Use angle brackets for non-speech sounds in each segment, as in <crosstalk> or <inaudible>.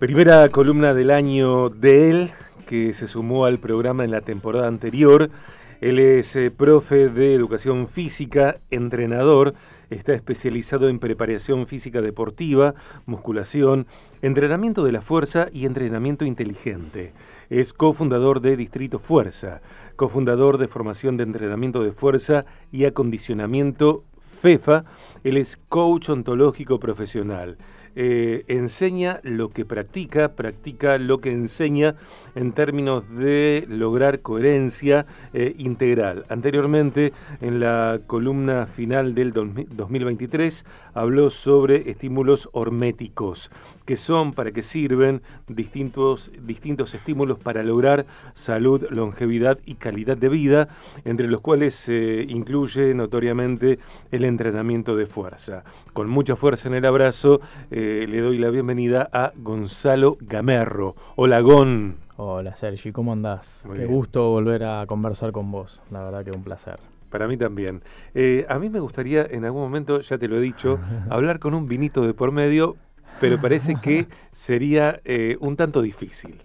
Primera columna del año de él, que se sumó al programa en la temporada anterior. Él es eh, profe de educación física, entrenador, está especializado en preparación física deportiva, musculación, entrenamiento de la fuerza y entrenamiento inteligente. Es cofundador de Distrito Fuerza, cofundador de formación de entrenamiento de fuerza y acondicionamiento FEFA. Él es coach ontológico profesional. Eh, enseña lo que practica, practica lo que enseña en términos de lograr coherencia eh, integral. Anteriormente, en la columna final del 2023, habló sobre estímulos horméticos, que son, para qué sirven, distintos, distintos estímulos para lograr salud, longevidad y calidad de vida, entre los cuales se incluye notoriamente el entrenamiento de fuerza. Con mucha fuerza en el abrazo, le doy la bienvenida a Gonzalo Gamerro. Hola, Gon. Hola, Sergi, ¿cómo andás? Qué gusto volver a conversar con vos. La verdad que un placer. Para mí también. Eh, a mí me gustaría en algún momento, ya te lo he dicho, <laughs> hablar con un vinito de por medio, pero parece que sería eh, un tanto difícil.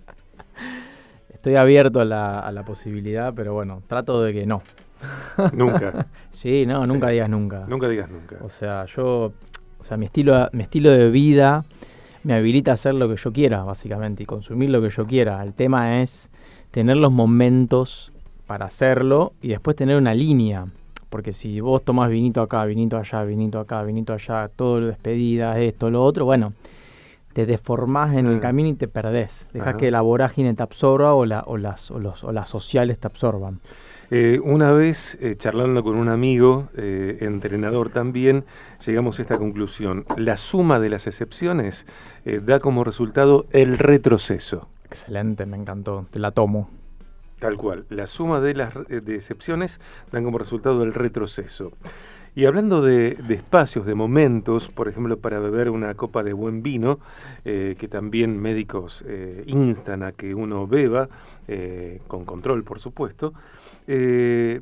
Estoy abierto a la, posibilidad, pero bueno, trato de que no. Nunca. <laughs> sí, no, nunca digas nunca. Nunca digas nunca. O sea, yo o sea, mi estilo, mi estilo de vida me habilita a hacer lo que yo quiera, básicamente, y consumir lo que yo quiera. El tema es tener los momentos para hacerlo y después tener una línea. Porque si vos tomás vinito acá, vinito allá, vinito acá, vinito allá, todo lo despedidas, esto, lo otro, bueno, te deformás en el mm. camino y te perdés. Dejas que la vorágine te absorba o, la, o, las, o, los, o las sociales te absorban. Eh, una vez, eh, charlando con un amigo, eh, entrenador también, llegamos a esta conclusión. La suma de las excepciones da como resultado el retroceso. Excelente, me encantó. Te la tomo. Tal cual. La suma de las de excepciones dan como resultado el retroceso. Y hablando de, espacios, de momentos, por ejemplo, para beber una copa de buen vino, que también médicos instan a que uno beba, con control, por supuesto, eh,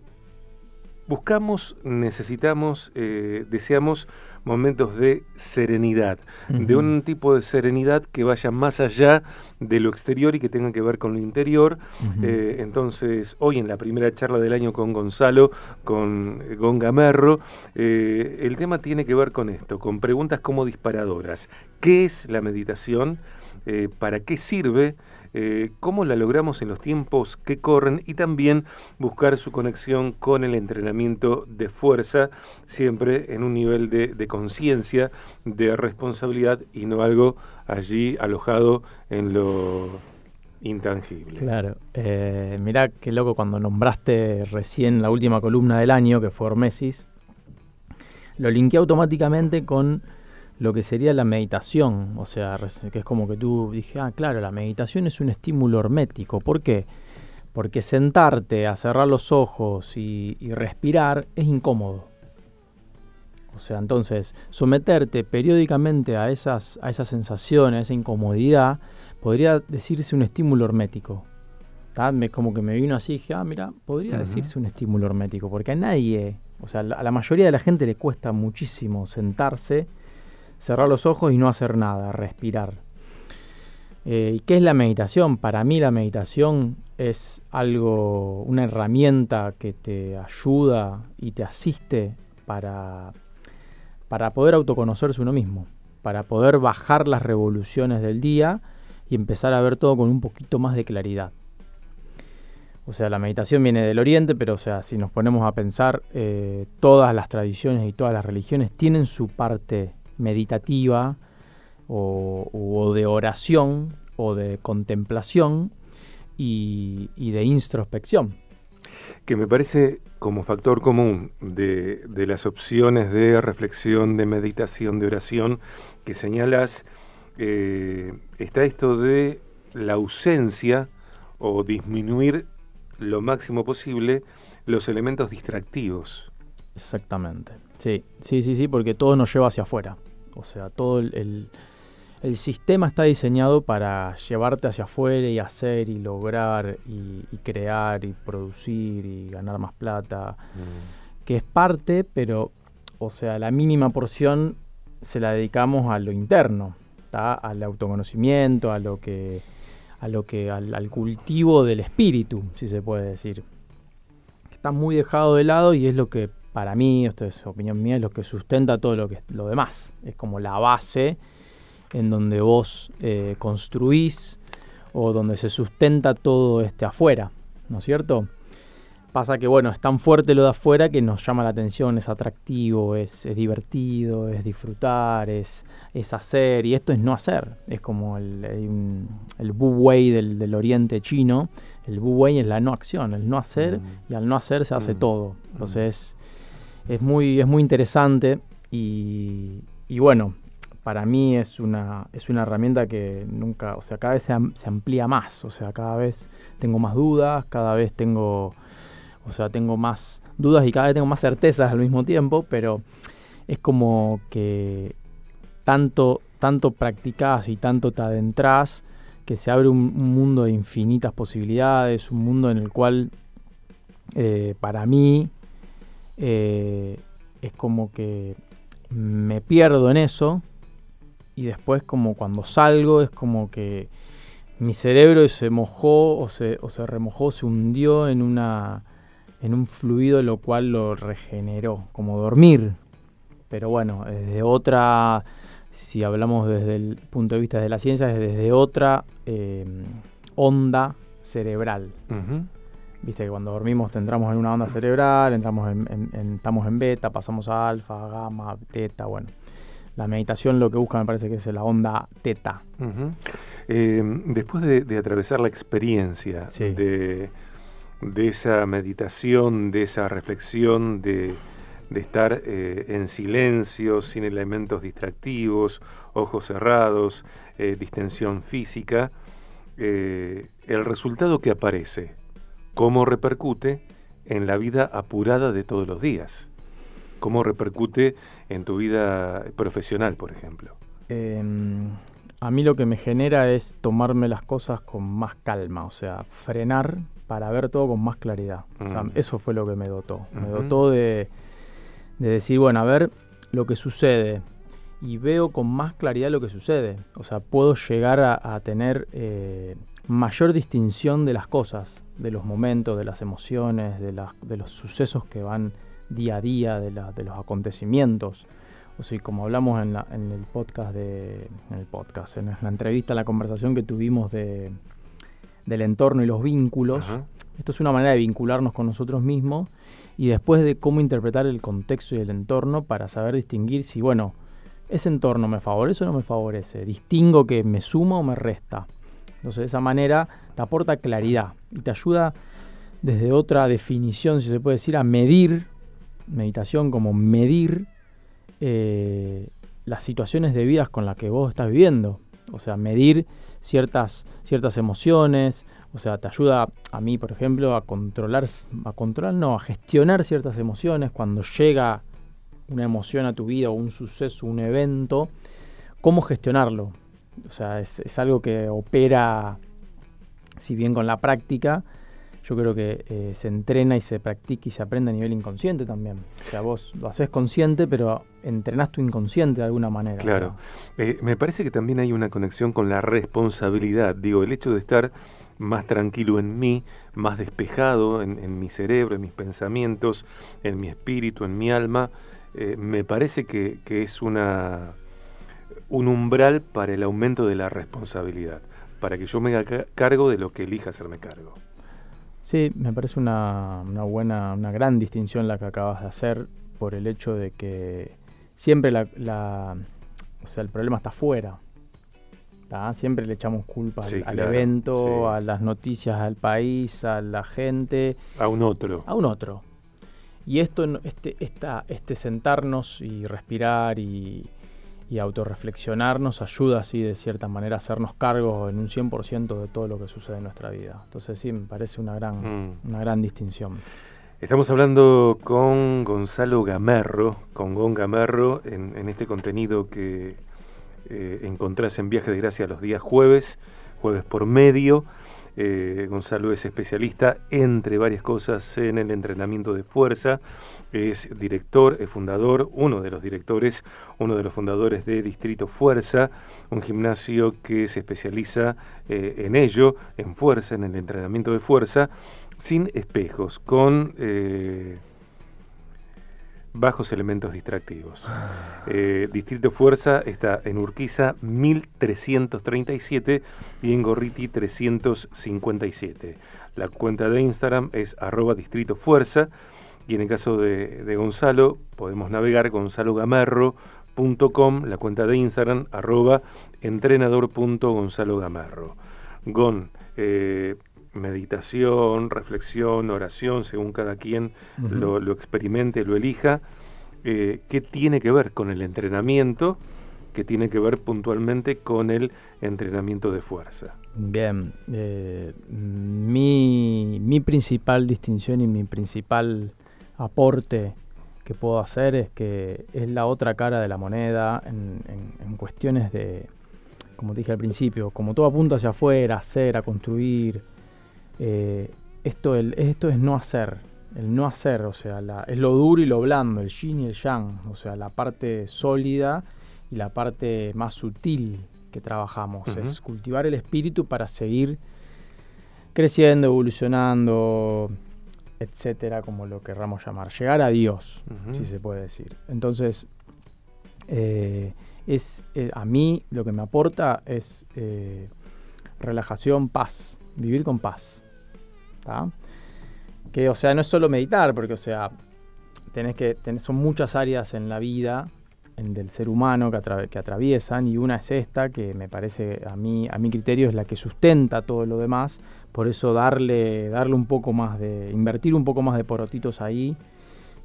buscamos, necesitamos, eh, deseamos momentos de serenidad, de un tipo de serenidad que vaya más allá de lo exterior y que tenga que ver con lo interior. Eh, entonces, hoy en la primera charla del año con Gonzalo, con Gongamerro, el tema tiene que ver con esto, con preguntas como disparadoras. ¿Qué es la meditación? ¿Para qué sirve? Eh, cómo la logramos en los tiempos que corren y también buscar su conexión con el entrenamiento de fuerza, siempre en un nivel de, conciencia, de responsabilidad y no algo allí alojado en lo intangible. Claro, eh, mirá qué loco cuando nombraste recién la última columna del año, que fue Hormesis, lo linké automáticamente con lo que sería la meditación, o sea, que es como que tú dije, ah, claro, la meditación es un estímulo hermético. ¿Por qué? Porque sentarte, a cerrar los ojos y, respirar es incómodo. O sea, entonces, someterte periódicamente a esas, a esas sensaciones, a esa incomodidad, podría decirse un estímulo hermético. Me, como que me vino así, dije, ah, mira, podría decirse un estímulo hermético, porque a nadie, o sea, a la mayoría de la gente le cuesta muchísimo sentarse cerrar los ojos y no hacer nada, respirar. Eh, ¿Y qué es la meditación? Para mí la meditación es algo, una herramienta que te ayuda y te asiste para, para poder autoconocerse uno mismo, para poder bajar las revoluciones del día y empezar a ver todo con un poquito más de claridad. O sea, la meditación viene del Oriente, pero o sea, si nos ponemos a pensar, eh, todas las tradiciones y todas las religiones tienen su parte meditativa o, de oración o de contemplación y, de introspección. Que me parece como factor común de, las opciones de reflexión, de meditación, de oración que señalas, eh, está esto de la ausencia o disminuir lo máximo posible los elementos distractivos. Exactamente. Sí, sí, sí, sí, porque todo nos lleva hacia afuera. O sea, todo el, sistema está diseñado para llevarte hacia afuera y hacer y lograr y, crear y producir y ganar más plata, mm. que es parte, pero, o sea, la mínima porción se la dedicamos a lo interno, está al autoconocimiento, a lo que, a lo que, al, cultivo del espíritu, si se puede decir. Está muy dejado de lado y es lo que, para mí, esto es opinión mía, es lo que sustenta todo lo que lo demás. Es como la base en donde vos eh, construís o donde se sustenta todo este afuera, ¿no es cierto? Pasa que, bueno, es tan fuerte lo de afuera que nos llama la atención, es atractivo, es, divertido, es disfrutar, es, es, hacer, y esto es no hacer. Es como el, el, Wu Wei del, oriente chino. El Wu Wei es la no acción, el no hacer, mm. y al no hacer se hace mm. todo. Entonces, es, muy, es muy interesante y, y bueno, para mí es una, es una herramienta que nunca, o sea, cada vez se, se, amplía más, o sea, cada vez tengo más dudas, cada vez tengo, o sea, tengo más dudas y cada vez tengo más certezas al mismo tiempo, pero es como que tanto, tanto practicás y tanto te adentras que se abre un, mundo de infinitas posibilidades, un mundo en el cual eh, para mí eh, es como que me pierdo en eso y después como cuando salgo es como que mi cerebro se mojó o se, o se remojó, se hundió en, una, en un fluido lo cual lo regeneró, como dormir. Pero bueno, desde otra, si hablamos desde el punto de vista de la ciencia, es desde otra eh, onda cerebral. Viste que cuando dormimos entramos en una onda cerebral, entramos en, estamos en beta, pasamos a alfa, gamma, teta, bueno. La meditación lo que busca me parece que es la onda teta. Em, después de, atravesar la experiencia de, esa meditación, de esa reflexión, de, estar eh, en silencio, sin elementos distractivos, ojos cerrados, eh, distensión física, eh, el resultado que aparece, cómo repercute en la vida apurada de todos los días cómo repercute en tu vida profesional, por ejemplo. Em, a mí lo que me genera es tomarme las cosas con más calma, o sea, frenar para ver todo con más claridad. Mm. eso fue lo que me dotó. Me dotó de, decir, bueno, a ver lo que sucede. Y veo con más claridad lo que sucede. O sea, puedo llegar a, tener eh, mayor distinción de las cosas, de los momentos, de las emociones, de, de los sucesos que van día a día de, de los acontecimientos. O sea, como hablamos en, la, en, el podcast de. En el podcast, en la entrevista, la conversación que tuvimos de, del entorno y los vínculos. Esto es una manera de vincularnos con nosotros mismos y después de cómo interpretar el contexto y el entorno para saber distinguir si, bueno, ese entorno me favorece o no me favorece. Distingo que me suma o me resta. Entonces, de esa manera te aporta claridad y te ayuda desde otra definición, si se puede decir, a medir meditación como medir eh, las situaciones de vida con las que vos estás viviendo. O sea, medir ciertas, ciertas emociones. O sea, te ayuda a mí, por ejemplo, a controlar, a controlar, no, a gestionar ciertas emociones. Cuando llega una emoción a tu vida o un suceso, un evento, cómo gestionarlo. O sea, es, es algo que opera, si bien con la práctica, yo creo que eh, se entrena y se practica y se aprende a nivel inconsciente también. O sea, vos lo haces consciente, pero entrenás tu inconsciente de alguna manera. Claro. Eh, me parece que también hay una conexión con la responsabilidad. Digo, el hecho de estar más tranquilo en mí, más despejado en, mi cerebro, en mis pensamientos, en mi espíritu, en mi alma, eh, me parece que, que es una, un umbral para el aumento de la responsabilidad, para que yo me haga cargo de lo que elija hacerme cargo. Sí, me parece una, buena, una gran distinción la que acabas de hacer por el hecho de que siempre la, o sea, el problema está afuera. Siempre le echamos culpa al, evento, a las noticias, al país, a la gente. A un otro. A un otro. Y esto, este, esta, este sentarnos y respirar y, y autorreflexionar nos ayuda así de cierta manera a hacernos cargo en un 100% de todo lo que sucede en nuestra vida. Entonces sí, me parece una gran, mm. una gran distinción. Estamos hablando con Gonzalo Gamerro, con Gon Gamerro, en, este contenido que eh, encontrás en Viaje de Gracia los días jueves, jueves por medio. Eh, Gonzalo es especialista, entre varias cosas, en el entrenamiento de fuerza. Es director, es fundador, uno de los directores, uno de los fundadores de Distrito Fuerza, un gimnasio que se especializa eh, en ello, en fuerza, en el entrenamiento de fuerza, sin espejos, con... Eh, bajos elementos distractivos. Eh, Distrito Fuerza está en Urquiza 1337 y en Gorriti 357. La cuenta de Instagram es arroba Distrito Fuerza y en el caso de, Gonzalo podemos navegar gonzalogamerro.com, la cuenta de Instagram arroba entrenador.gonzalogamerro. Gon, eh, meditación, reflexión, oración, según cada quien lo, experimente, lo elija, eh, ¿qué tiene que ver con el entrenamiento? ¿Qué tiene que ver puntualmente con el entrenamiento de fuerza? Bien, eh, mi, mi, principal distinción y mi principal aporte que puedo hacer es que es la otra cara de la moneda en, en cuestiones de, como dije al principio, como todo apunta hacia afuera, hacer, a construir, eh, esto, el, esto es no hacer, el no hacer, o sea, es lo duro y lo blando, el yin y el yang, o sea, la parte sólida y la parte más sutil que trabajamos, es cultivar el espíritu para seguir creciendo, evolucionando, etcétera, como lo querramos llamar, llegar a Dios, si se puede decir. Entonces, eh, es eh, a mí lo que me aporta es relajación, paz, vivir con paz. Que, o sea, no es solo meditar, porque, o sea, tenés que, tenés, son muchas áreas en la vida en, del ser humano que, atraviesan y una es esta, que me parece a mí, a mi criterio es la que sustenta todo lo demás, por eso darle, darle un poco más de, invertir un poco más de porotitos ahí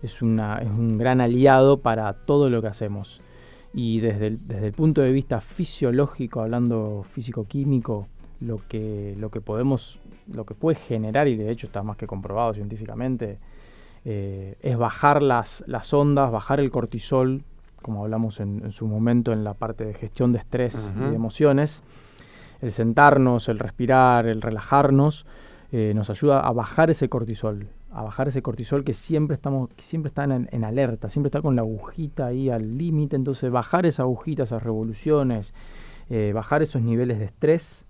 es, una, es un gran aliado para todo lo que hacemos. Y desde el, desde el punto de vista fisiológico, hablando físico-químico, lo que, lo que podemos lo que puede generar, y de hecho está más que comprobado científicamente, eh, es bajar las, las ondas, bajar el cortisol, como hablamos en, su momento en la parte de gestión de estrés y de emociones. El sentarnos, el respirar, el relajarnos, eh, nos ayuda a bajar ese cortisol, a bajar ese cortisol que siempre estamos, que siempre está en, alerta, siempre está con la agujita ahí al límite, entonces bajar esa agujita, esas revoluciones, eh, bajar esos niveles de estrés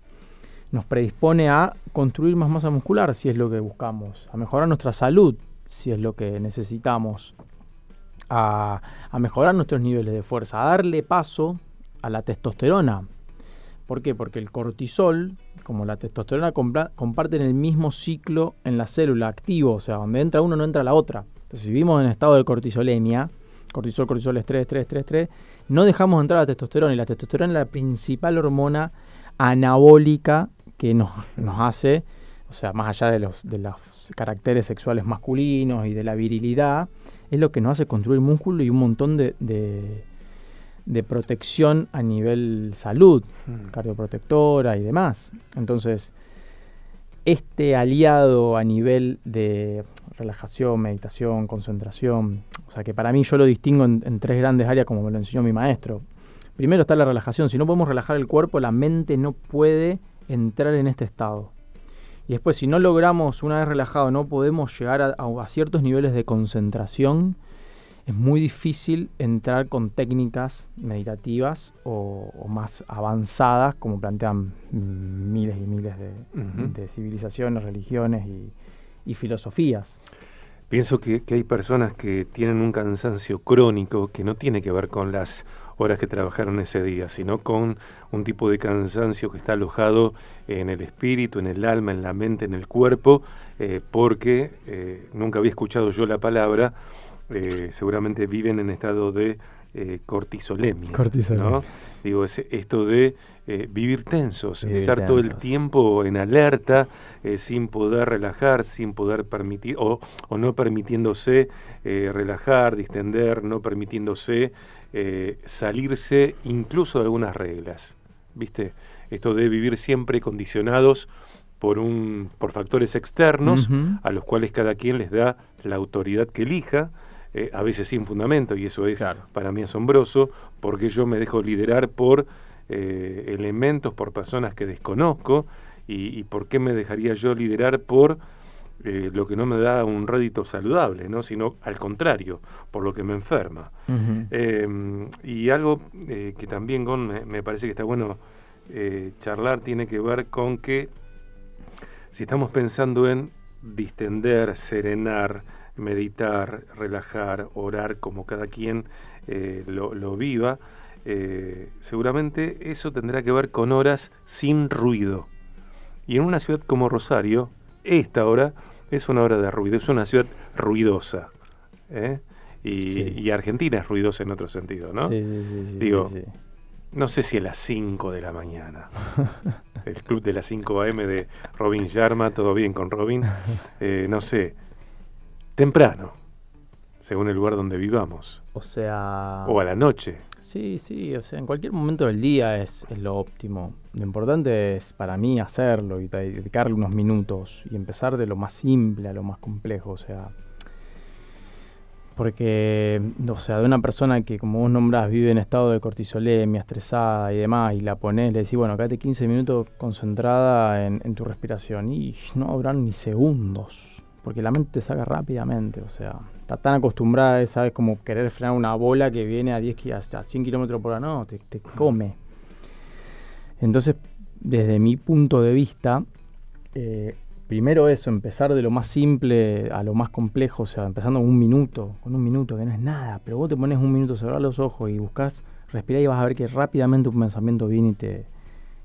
nos predispone a construir más masa muscular, si es lo que buscamos, a mejorar nuestra salud, si es lo que necesitamos, a, mejorar nuestros niveles de fuerza, a darle paso a la testosterona. ¿Por qué? Porque el cortisol, como la testosterona, comparten el mismo ciclo en la célula activo, o sea, donde entra uno no entra la otra. Entonces, si vivimos en estado de cortisolemia, cortisol, cortisol, estrés, estrés, estrés, estrés, no dejamos entrar la testosterona y la testosterona es la principal hormona anabólica que nos, hace, o sea, más allá de los, de los caracteres sexuales masculinos y de la virilidad, es lo que nos hace construir músculo y un montón de, de, protección a nivel salud, hmm. cardioprotectora y demás. Entonces, este aliado a nivel de relajación, meditación, concentración, o sea que para mí yo lo distingo en, en, tres grandes áreas como me lo enseñó mi maestro. Primero está la relajación, si no podemos relajar el cuerpo, la mente no puede entrar en este estado. Y después, si no logramos, una vez relajado, no podemos llegar a, ciertos niveles de concentración, es muy difícil entrar con técnicas meditativas o, más avanzadas, como plantean miles y miles de, civilizaciones, religiones y, filosofías. Pienso que, hay personas que tienen un cansancio crónico que no tiene que ver con las horas que trabajaron ese día, sino con un tipo de cansancio que está alojado en el espíritu, en el alma, en la mente, en el cuerpo, eh, porque eh, nunca había escuchado yo la palabra, eh, seguramente viven en estado de cortisolemia. Cortisolemia. Digo, es esto de vivir tensos, de estar todo el tiempo en alerta, sin poder relajar, sin poder permitir, o, o no permitiéndose relajar, distender, no permitiéndose eh, salirse incluso de algunas reglas. ¿Viste? Esto de vivir siempre condicionados por, un, por factores externos a los cuales cada quien les da la autoridad que elija, eh, a veces sin fundamento, y eso es para mí asombroso, porque yo me dejo liderar por eh, elementos, por personas que desconozco, y, por qué me dejaría yo liderar por eh, lo que no me da un rédito saludable, ¿no? sino al contrario, por lo que me enferma. Em, y algo que también, Gon, me, parece que está bueno charlar, tiene que ver con que si estamos pensando en distender, serenar, meditar, relajar, orar, como cada quien lo, viva, eh, seguramente eso tendrá que ver con horas sin ruido. Y en una ciudad como Rosario, esta hora es una hora de ruido, es una ciudad ruidosa. ¿eh? Y, Argentina es ruidosa en otro sentido, ¿no? Sí, sí, sí. Digo, no sé si a las 5 de la mañana. El club de las 5 AM de Robin Yarma, todo bien con Robin. <laughs> Eh, no sé, temprano, según el lugar donde vivamos. O sea... O a la noche. Sí, sí, o sea, en cualquier momento del día es, lo óptimo. Lo importante es para mí hacerlo y dedicarle unos minutos y empezar de lo más simple a lo más complejo, o sea, porque, o sea, de una persona que, como vos nombrás, vive en estado de cortisolemia, estresada y demás, y la ponés, le decís, bueno, quédate 15 minutos concentrada en, en tu respiración, y no habrán ni segundos, porque la mente te saca rápidamente, o sea, está tan acostumbrada, ¿sabes? Como querer frenar una bola que viene a 10 hasta 100 kilómetros por hora, no, te, come. Entonces, desde mi punto de vista, eh, primero eso, empezar de lo más simple a lo más complejo, o sea, empezando con un minuto, con un minuto que no es nada, pero vos te pones un minuto, cerrar los ojos y buscas, respirar y vas a ver que rápidamente un pensamiento viene y te,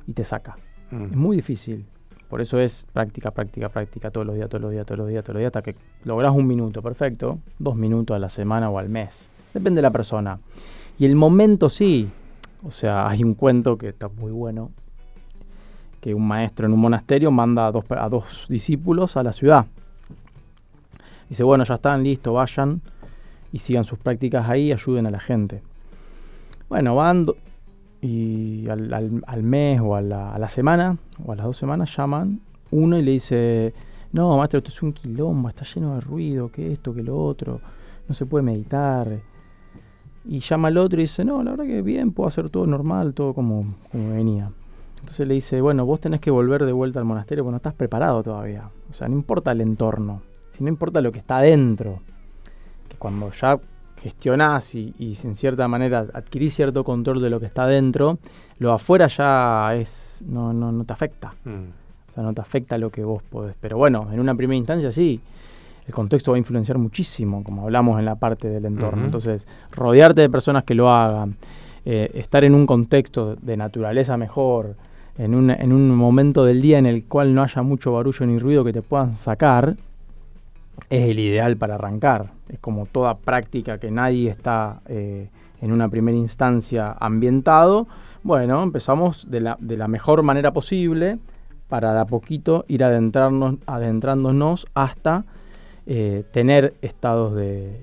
y te saca. Mm. Es muy difícil, por eso es práctica, práctica, práctica todos los días, todos los días, todos los días, todos los días, hasta que logras un minuto, perfecto, dos minutos a la semana o al mes. Depende de la persona. Y el momento sí. O sea, hay un cuento que está muy bueno, que un maestro en un monasterio manda a dos, a dos discípulos a la ciudad. Dice, bueno, ya están, listos, vayan y sigan sus prácticas ahí, ayuden a la gente. Bueno, van y al, mes o a la, semana o a las dos semanas llaman uno y le dice, no, maestro, esto es un quilombo, está lleno de ruido, que esto, que lo otro, no se puede meditar. Y llama al otro y dice, no, la verdad que bien, puedo hacer todo normal, todo como, como venía. Entonces le dice, bueno, vos tenés que volver de vuelta al monasterio porque no estás preparado todavía. O sea, no importa el entorno, si no importa lo que está adentro. Que cuando ya gestionás y, en cierta manera adquirís cierto control de lo que está dentro, lo afuera ya es no, no, no te afecta. Mm. O sea, no te afecta lo que vos podés. Pero bueno, en una primera instancia sí. El contexto va a influenciar muchísimo, como hablamos en la parte del entorno. Entonces, rodearte de personas que lo hagan, eh, estar en un contexto de naturaleza mejor, en un, en un momento del día en el cual no haya mucho barullo ni ruido que te puedan sacar, es el ideal para arrancar. Es como toda práctica que nadie está eh, en una primera instancia ambientado. Bueno, empezamos de la, de la, mejor manera posible para de a poquito ir adentrarnos, adentrándonos hasta eh, tener estados de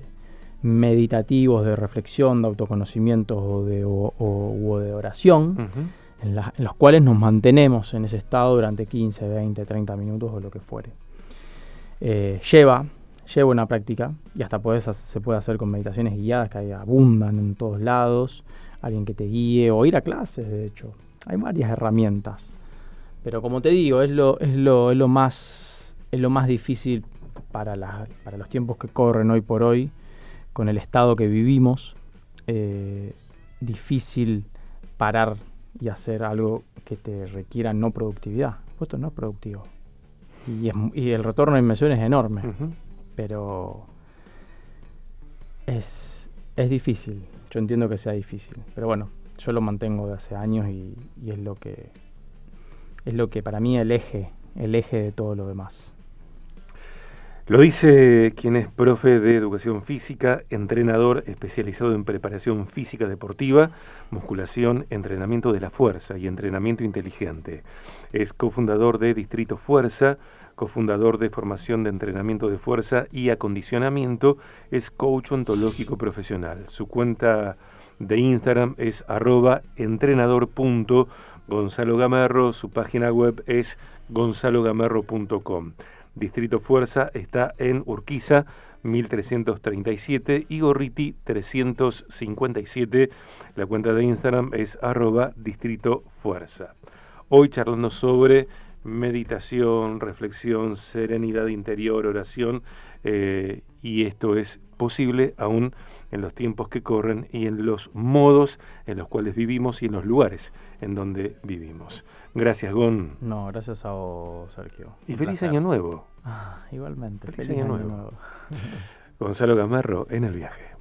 meditativos, de reflexión, de autoconocimiento o de, o, de oración, en, los cuales nos mantenemos en ese estado durante 15, 20, 30 minutos o lo que fuere. Eh, lleva, lleva una práctica y hasta se puede hacer con meditaciones guiadas que abundan en todos lados, alguien que te guíe o ir a clases, de hecho. Hay varias herramientas. Pero como te digo, es lo, es lo, es lo, más, es lo más difícil para, para los tiempos que corren hoy por hoy, con el estado que vivimos. Eh, difícil parar y hacer algo que te requiera no productividad. Esto no es productivo y, el retorno de inversión es enorme. Pero es, es difícil. Yo entiendo que sea difícil. Pero bueno, yo lo mantengo de hace años y, es lo que es lo que para mí el eje, el eje de todo lo demás. Lo dice quien es profe de educación física, entrenador especializado en preparación física deportiva, musculación, entrenamiento de la fuerza y entrenamiento inteligente. Es cofundador de Distrito Fuerza, cofundador de formación de entrenamiento de fuerza y acondicionamiento, es coach ontológico profesional. Su cuenta de Instagram es arroba entrenador.gonzalogamerro, su página web es gonzalogamerro.com. Distrito Fuerza está en Urquiza 1337 y Gorriti 357. La cuenta de Instagram es arroba distrito fuerza. Hoy charlando sobre meditación, reflexión, serenidad interior, oración, eh, y esto es posible aún en los tiempos que corren y en los modos en los cuales vivimos y en los lugares en donde vivimos. Gracias, Gon. No, gracias a vos, Sergio. Y feliz año nuevo. Ah, igualmente. Feliz, año, nuevo. <laughs> Gonzalo Gamarro en el viaje.